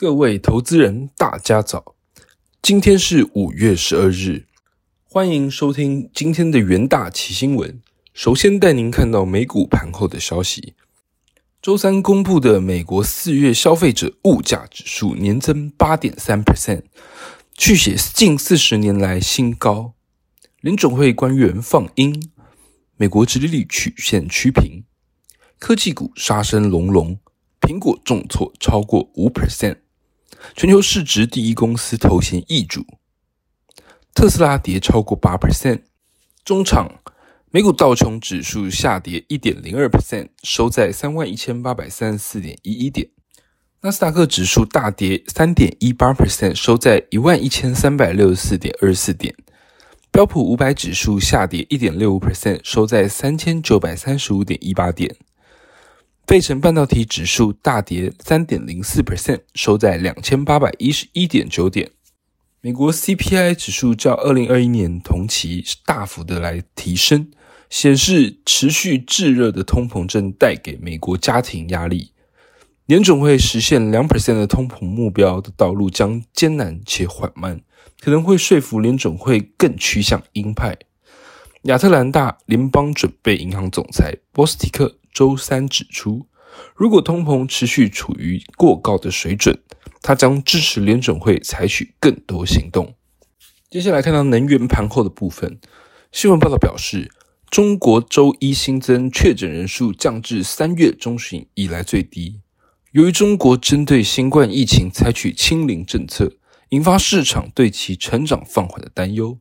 各位投资人，大家早！今天是五月十二日，欢迎收听今天的元大奇新闻。首先带您看到美股盘后的消息。周三公布的美国四月消费者物价指数年增八点三 percent，续写近四十年来新高。联总会官员放鹰，美国殖利率曲线趋平，科技股杀声隆隆，苹果重挫超过五 percent。全球市值第一公司头衔易主，特斯拉跌超过八 percent。中场，美股道琼指数下跌一点零二 percent，收在三万一千八百三十四点一一点。纳斯达克指数大跌三点一八 percent，收在一万一千三百六十四点二四点。标普五百指数下跌一点六五 percent，收在三千九百三十五点一八点。费城半导体指数大跌三点零四 percent，收在两千八百一十一点九点。美国 CPI 指数较二零二一年同期大幅的来提升，显示持续炙热的通膨正带给美国家庭压力。联总会实现两 percent 的通膨目标的道路将艰难且缓慢，可能会说服联总会更趋向鹰派。亚特兰大联邦准备银行总裁波斯蒂克。周三指出，如果通膨持续处于过高的水准，他将支持联准会采取更多行动。接下来看到能源盘后的部分，新闻报道表示，中国周一新增确诊人数降至三月中旬以来最低。由于中国针对新冠疫情采取清零政策，引发市场对其成长放缓的担忧。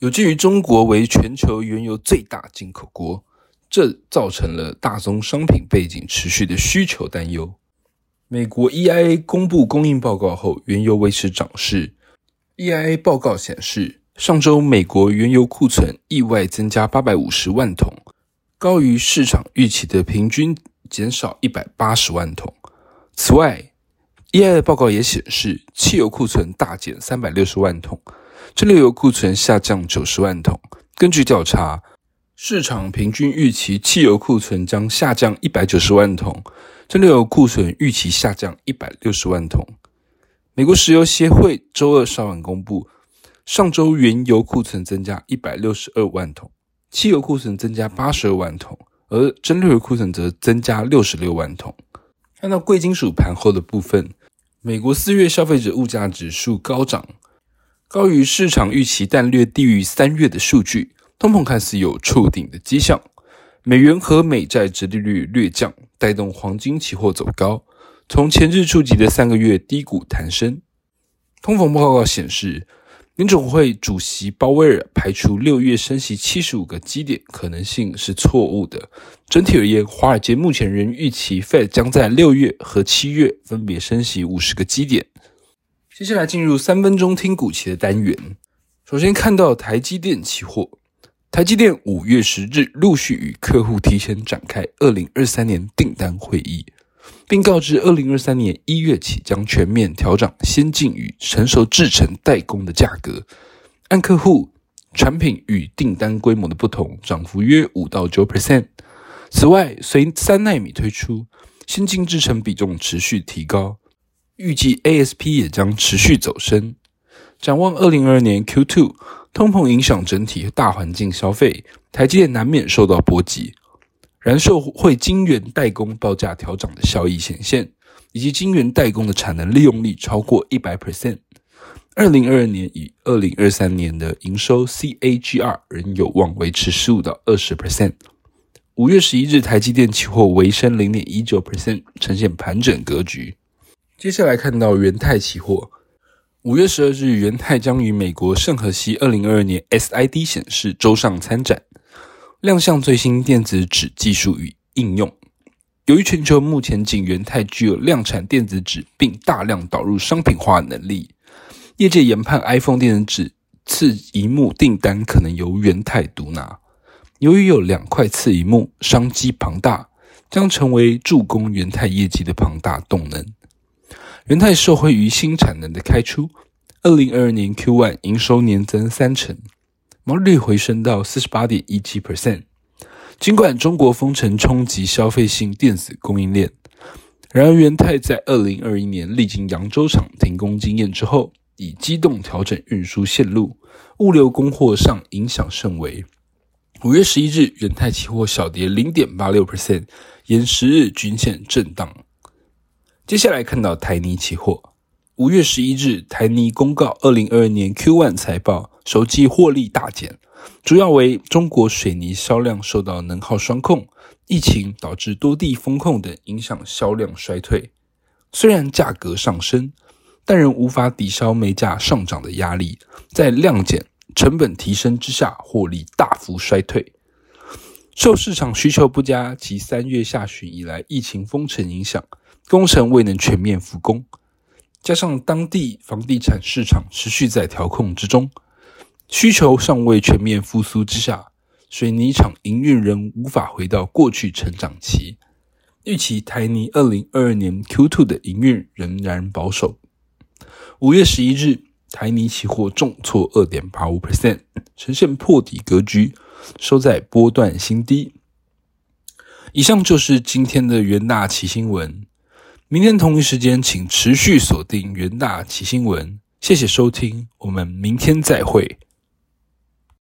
有鉴于中国为全球原油最大进口国。这造成了大宗商品背景持续的需求担忧。美国 EIA 公布供应报告后，原油维持涨势。EIA 报告显示，上周美国原油库存意外增加八百五十万桶，高于市场预期的平均减少一百八十万桶。此外，EIA 报告也显示，汽油库存大减三百六十万桶，蒸馏油库存下降九十万桶。根据调查。市场平均预期汽油库存将下降一百九十万桶，蒸馏油库存预期下降一百六十万桶。美国石油协会周二稍晚公布，上周原油库存增加一百六十二万桶，汽油库存增加八十二万桶，而蒸馏油库存则增加六十六万桶。看到贵金属盘后的部分，美国四月消费者物价指数高涨，高于市场预期，但略低于三月的数据。通膨看似有触顶的迹象，美元和美债殖利率略降，带动黄金期货走高，从前日触及的三个月低谷弹升。通膨报告显示，联总会主席鲍威尔排除六月升息七十五个基点可能性是错误的。整体而言，华尔街目前仍预期 Fed 将在六月和七月分别升息五十个基点。接下来进入三分钟听股期的单元，首先看到台积电期货。台积电五月十日陆续与客户提前展开二零二三年订单会议，并告知二零二三年一月起将全面调整先进与成熟制程代工的价格，按客户产品与订单规模的不同，涨幅约五到九 percent。此外，随三纳米推出，先进制程比重持续提高，预计 ASP 也将持续走升。展望二零二二年 Q two。通膨影响整体大环境消费，台积电难免受到波及。然受会晶圆代工报价调整的效益显现，以及晶圆代工的产能利用率超过一百 percent。二零二二年与二零二三年的营收 CAGR 仍有望维持十五到二十 percent。五月十一日，台积电期货微升零点一九 percent，呈现盘整格局。接下来看到元泰期货。五月十二日，元泰将于美国圣荷西二零二二年 SID 显示周上参展，亮相最新电子纸技术与应用。由于全球目前仅元泰具有量产电子纸并大量导入商品化能力，业界研判 iPhone 电子纸次一幕订单可能由元泰独拿。由于有两块次一幕，商机庞大，将成为助攻元泰业绩的庞大动能。元泰受惠于新产能的开出，二零二二年 Q1 营收年增三成，毛利率回升到四十八点一七 percent。尽管中国封城冲击消费性电子供应链，然而，元泰在二零二一年历经扬州厂停工经验之后，以机动调整运输线路，物流供货上影响甚微。五月十一日，元泰期货小跌零点八六 percent，沿十日均线震荡。接下来看到台泥期货，五月十一日，台泥公告二零二二年 Q one 财报，首季获利大减，主要为中国水泥销量受到能耗双控。疫情导致多地封控等影响销量衰退，虽然价格上升，但仍无法抵消煤价上涨的压力。在量减、成本提升之下，获利大幅衰退。受市场需求不佳及三月下旬以来疫情封城影响，工程未能全面复工，加上当地房地产市场持续在调控之中，需求尚未全面复苏之下。水泥厂营运仍无法回到过去成长期，预期台泥二零二二年 Q2 的营运仍然保守。五月十一日，台泥期货重挫二点八五 percent，呈现破底格局，收在波段新低。以上就是今天的元大奇新闻，明天同一时间请持续锁定元大奇新闻。谢谢收听，我们明天再会。